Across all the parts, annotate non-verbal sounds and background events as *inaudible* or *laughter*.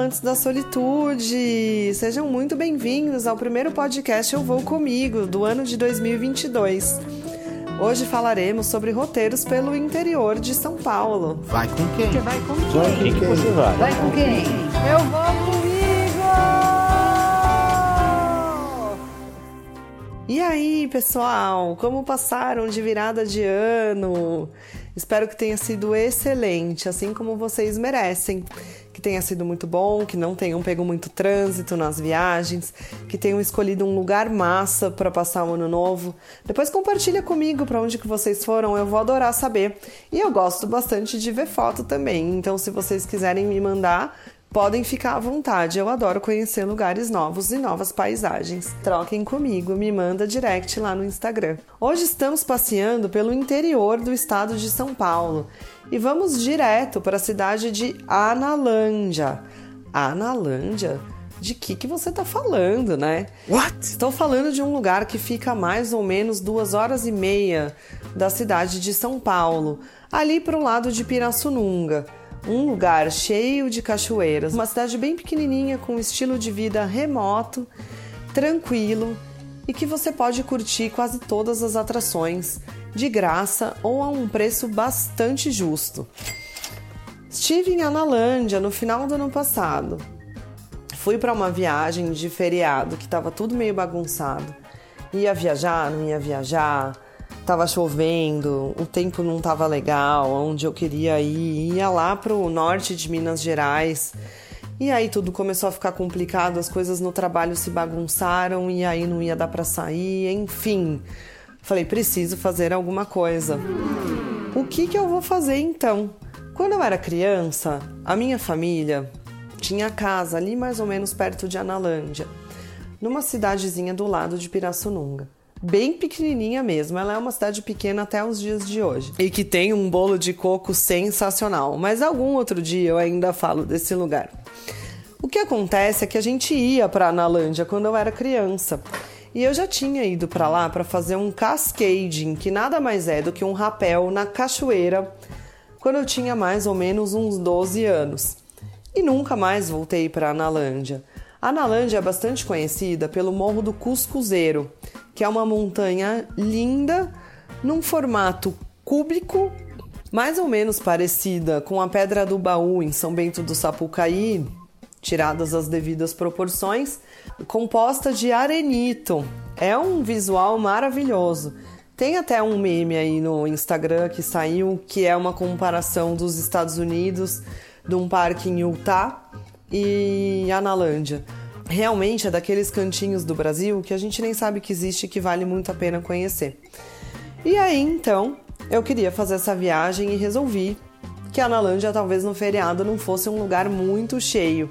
amantes da solitude! Sejam muito bem-vindos ao primeiro podcast Eu Vou Comigo do ano de 2022. Hoje falaremos sobre roteiros pelo interior de São Paulo. Vai com quem? Você vai com quem? Vai com quem que você vai? Vai com quem? Eu vou comigo! E aí, pessoal, como passaram de virada de ano? Espero que tenha sido excelente, assim como vocês merecem. Que tenha sido muito bom, que não tenham pego muito trânsito nas viagens, que tenham escolhido um lugar massa para passar o ano novo. Depois compartilha comigo para onde que vocês foram, eu vou adorar saber. E eu gosto bastante de ver foto também, então se vocês quiserem me mandar, Podem ficar à vontade, eu adoro conhecer lugares novos e novas paisagens. Troquem comigo, me manda direct lá no Instagram. Hoje estamos passeando pelo interior do estado de São Paulo e vamos direto para a cidade de Analândia. Analândia? De que que você está falando, né? What? Estou falando de um lugar que fica a mais ou menos duas horas e meia da cidade de São Paulo, ali para o lado de Pirassununga um lugar cheio de cachoeiras, uma cidade bem pequenininha com um estilo de vida remoto, tranquilo e que você pode curtir quase todas as atrações de graça ou a um preço bastante justo. Estive em Analândia no final do ano passado. Fui para uma viagem de feriado que estava tudo meio bagunçado. Ia viajar, não ia viajar tava chovendo, o tempo não tava legal, onde eu queria ir, ia lá pro norte de Minas Gerais. E aí tudo começou a ficar complicado, as coisas no trabalho se bagunçaram e aí não ia dar para sair, enfim. Falei, preciso fazer alguma coisa. O que que eu vou fazer então? Quando eu era criança, a minha família tinha casa ali mais ou menos perto de Analândia, numa cidadezinha do lado de Pirassununga bem pequenininha mesmo. Ela é uma cidade pequena até os dias de hoje. E que tem um bolo de coco sensacional. Mas algum outro dia eu ainda falo desse lugar. O que acontece é que a gente ia para Analândia quando eu era criança. E eu já tinha ido para lá para fazer um cascading, que nada mais é do que um rapel na cachoeira, quando eu tinha mais ou menos uns 12 anos. E nunca mais voltei para Analândia. A Analândia é bastante conhecida pelo Morro do Cuscuzeiro, que é uma montanha linda num formato cúbico, mais ou menos parecida com a Pedra do Baú em São Bento do Sapucaí, tiradas as devidas proporções, composta de arenito. É um visual maravilhoso. Tem até um meme aí no Instagram que saiu que é uma comparação dos Estados Unidos, de um parque em Utah e Analândia realmente é daqueles cantinhos do Brasil que a gente nem sabe que existe e que vale muito a pena conhecer. E aí então eu queria fazer essa viagem e resolvi que a Analândia talvez no feriado não fosse um lugar muito cheio.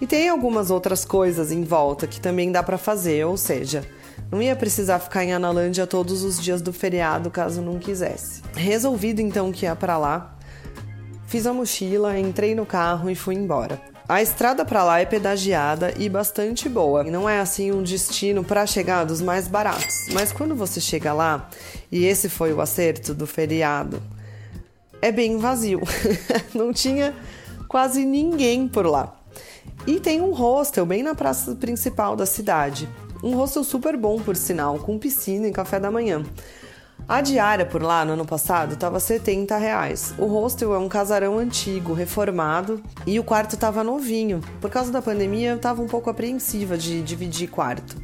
E tem algumas outras coisas em volta que também dá para fazer, ou seja, não ia precisar ficar em Analândia todos os dias do feriado caso não quisesse. Resolvido então que ia para lá, fiz a mochila, entrei no carro e fui embora. A estrada para lá é pedagiada e bastante boa. Não é assim um destino para chegar dos mais baratos, mas quando você chega lá, e esse foi o acerto do feriado, é bem vazio. *laughs* Não tinha quase ninguém por lá. E tem um hostel bem na praça principal da cidade. Um hostel super bom, por sinal, com piscina e café da manhã. A diária por lá no ano passado estava 70 reais. O hostel é um casarão antigo, reformado, e o quarto estava novinho. Por causa da pandemia, eu estava um pouco apreensiva de dividir quarto.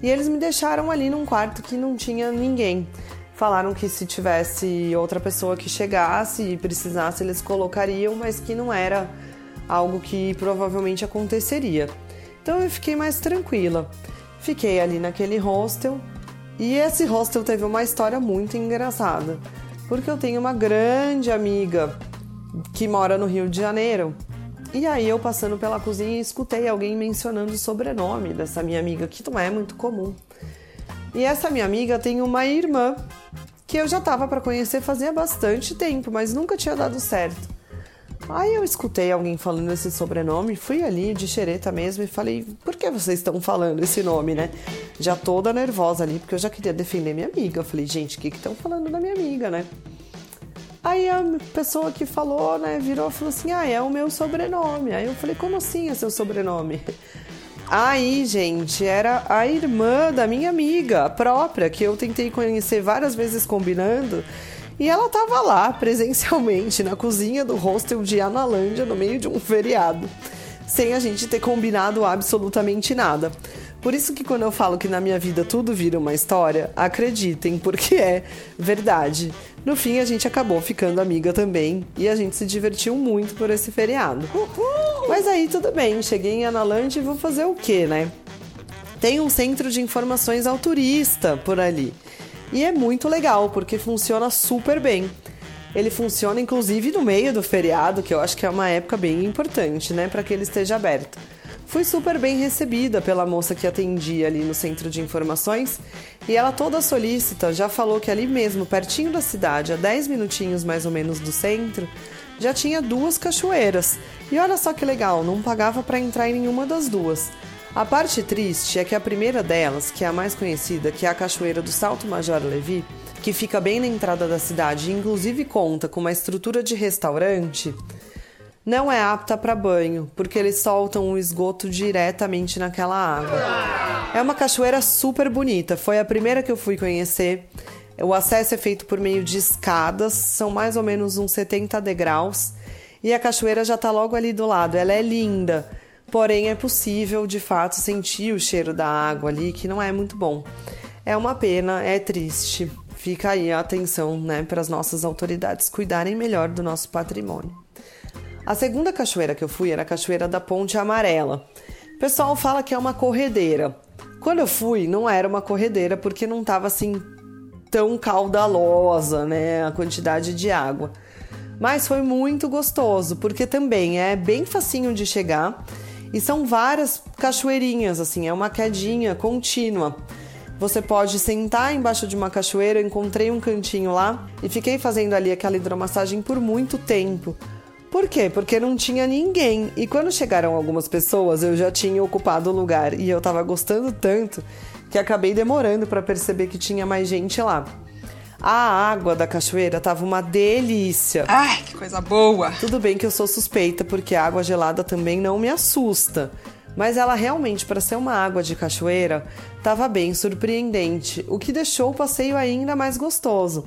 E eles me deixaram ali num quarto que não tinha ninguém. Falaram que se tivesse outra pessoa que chegasse e precisasse, eles colocariam, mas que não era algo que provavelmente aconteceria. Então eu fiquei mais tranquila. Fiquei ali naquele hostel, e esse hostel teve uma história muito engraçada, porque eu tenho uma grande amiga que mora no Rio de Janeiro. E aí eu passando pela cozinha escutei alguém mencionando o sobrenome dessa minha amiga, que não é muito comum. E essa minha amiga tem uma irmã que eu já estava para conhecer fazia bastante tempo, mas nunca tinha dado certo. Aí eu escutei alguém falando esse sobrenome, fui ali de xereta mesmo e falei: por que vocês estão falando esse nome, né? Já toda nervosa ali, porque eu já queria defender minha amiga. Eu falei: gente, o que estão falando da minha amiga, né? Aí a pessoa que falou, né, virou e falou assim: ah, é o meu sobrenome. Aí eu falei: como assim é seu sobrenome? Aí, gente, era a irmã da minha amiga própria, que eu tentei conhecer várias vezes combinando. E ela tava lá presencialmente na cozinha do hostel de Analândia no meio de um feriado, sem a gente ter combinado absolutamente nada. Por isso que quando eu falo que na minha vida tudo vira uma história, acreditem, porque é verdade. No fim, a gente acabou ficando amiga também e a gente se divertiu muito por esse feriado. Uhul! Mas aí tudo bem, cheguei em Analândia e vou fazer o quê, né? Tem um centro de informações ao turista por ali. E é muito legal, porque funciona super bem. Ele funciona inclusive no meio do feriado, que eu acho que é uma época bem importante, né, para que ele esteja aberto. Fui super bem recebida pela moça que atendia ali no centro de informações e ela toda solícita já falou que ali mesmo, pertinho da cidade, a 10 minutinhos mais ou menos do centro, já tinha duas cachoeiras. E olha só que legal, não pagava para entrar em nenhuma das duas. A parte triste é que a primeira delas, que é a mais conhecida, que é a cachoeira do Salto Major Levi, que fica bem na entrada da cidade e inclusive conta com uma estrutura de restaurante, não é apta para banho, porque eles soltam o esgoto diretamente naquela água. É uma cachoeira super bonita, foi a primeira que eu fui conhecer. O acesso é feito por meio de escadas, são mais ou menos uns 70 degraus, e a cachoeira já está logo ali do lado. Ela é linda, porém é possível de fato sentir o cheiro da água ali, que não é muito bom. É uma pena, é triste. Fica aí a atenção né, para as nossas autoridades cuidarem melhor do nosso patrimônio. A segunda cachoeira que eu fui era a Cachoeira da Ponte Amarela. O pessoal fala que é uma corredeira. Quando eu fui, não era uma corredeira porque não estava assim tão caudalosa, né, a quantidade de água. Mas foi muito gostoso, porque também é bem facinho de chegar e são várias cachoeirinhas, assim, é uma quedinha contínua. Você pode sentar embaixo de uma cachoeira, eu encontrei um cantinho lá e fiquei fazendo ali aquela hidromassagem por muito tempo. Por quê? Porque não tinha ninguém. E quando chegaram algumas pessoas, eu já tinha ocupado o lugar e eu tava gostando tanto que acabei demorando para perceber que tinha mais gente lá. A água da cachoeira tava uma delícia. Ai, que coisa boa! Tudo bem que eu sou suspeita porque a água gelada também não me assusta. Mas ela realmente, para ser uma água de cachoeira, estava bem surpreendente, o que deixou o passeio ainda mais gostoso.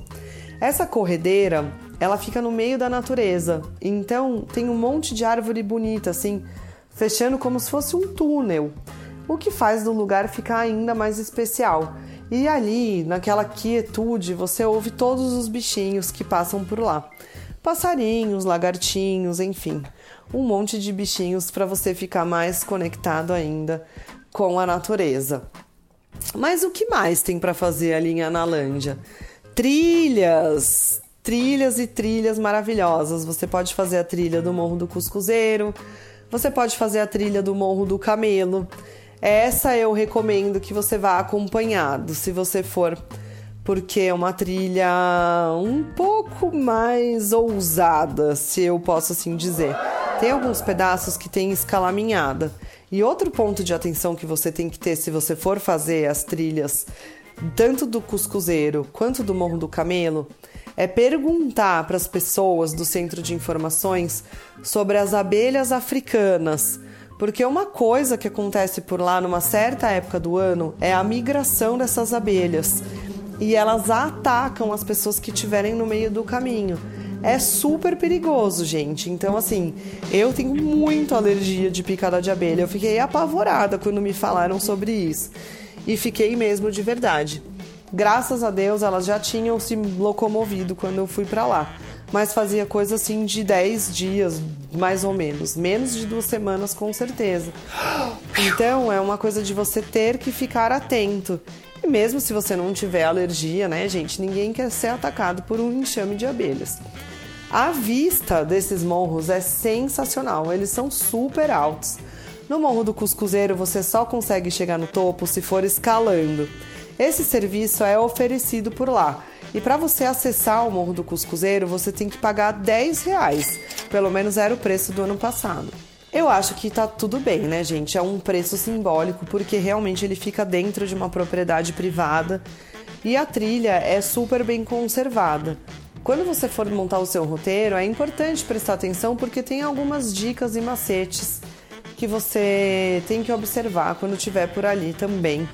Essa corredeira ela fica no meio da natureza. Então tem um monte de árvore bonita, assim, fechando como se fosse um túnel, o que faz do lugar ficar ainda mais especial. E ali, naquela quietude, você ouve todos os bichinhos que passam por lá. Passarinhos, lagartinhos, enfim, um monte de bichinhos para você ficar mais conectado ainda com a natureza. Mas o que mais tem para fazer ali em Analândia? Trilhas, trilhas e trilhas maravilhosas. Você pode fazer a trilha do Morro do Cuscuzeiro, você pode fazer a trilha do Morro do Camelo. Essa eu recomendo que você vá acompanhado, se você for, porque é uma trilha um pouco mais ousada, se eu posso assim dizer. Tem alguns pedaços que tem escalaminhada. E outro ponto de atenção que você tem que ter se você for fazer as trilhas, tanto do Cuscuzeiro quanto do Morro do Camelo, é perguntar para as pessoas do centro de informações sobre as abelhas africanas. Porque uma coisa que acontece por lá numa certa época do ano é a migração dessas abelhas. E elas atacam as pessoas que estiverem no meio do caminho. É super perigoso, gente. Então, assim, eu tenho muito alergia de picada de abelha. Eu fiquei apavorada quando me falaram sobre isso. E fiquei mesmo de verdade. Graças a Deus elas já tinham se locomovido quando eu fui para lá. Mas fazia coisa assim de 10 dias, mais ou menos. Menos de duas semanas, com certeza. Então é uma coisa de você ter que ficar atento. E mesmo se você não tiver alergia, né, gente? Ninguém quer ser atacado por um enxame de abelhas. A vista desses morros é sensacional, eles são super altos. No Morro do Cuscuzeiro você só consegue chegar no topo se for escalando. Esse serviço é oferecido por lá. E para você acessar o Morro do Cuscuzeiro, você tem que pagar 10 reais. Pelo menos era o preço do ano passado. Eu acho que tá tudo bem, né, gente? É um preço simbólico porque realmente ele fica dentro de uma propriedade privada e a trilha é super bem conservada. Quando você for montar o seu roteiro, é importante prestar atenção porque tem algumas dicas e macetes que você tem que observar quando estiver por ali também.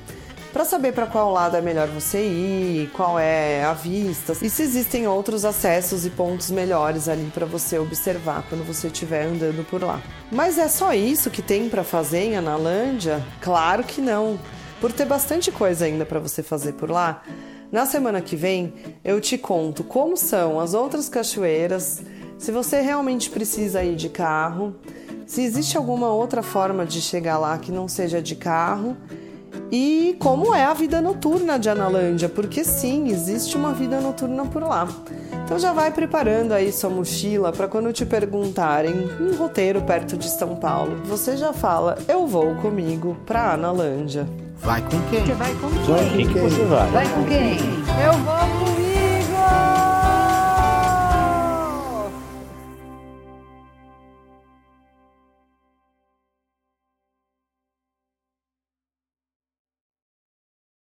Para saber para qual lado é melhor você ir, qual é a vista e se existem outros acessos e pontos melhores ali para você observar quando você estiver andando por lá. Mas é só isso que tem para fazer em Analândia? Claro que não. Por ter bastante coisa ainda para você fazer por lá, na semana que vem eu te conto como são as outras cachoeiras, se você realmente precisa ir de carro, se existe alguma outra forma de chegar lá que não seja de carro e como é a vida noturna de Analândia, porque sim, existe uma vida noturna por lá. Então já vai preparando aí sua mochila para quando te perguntarem um roteiro perto de São Paulo, você já fala: "Eu vou comigo para Analândia". Vai com quem? Você vai com quem? Vai com quem que você vai? Vai com quem? Eu vou com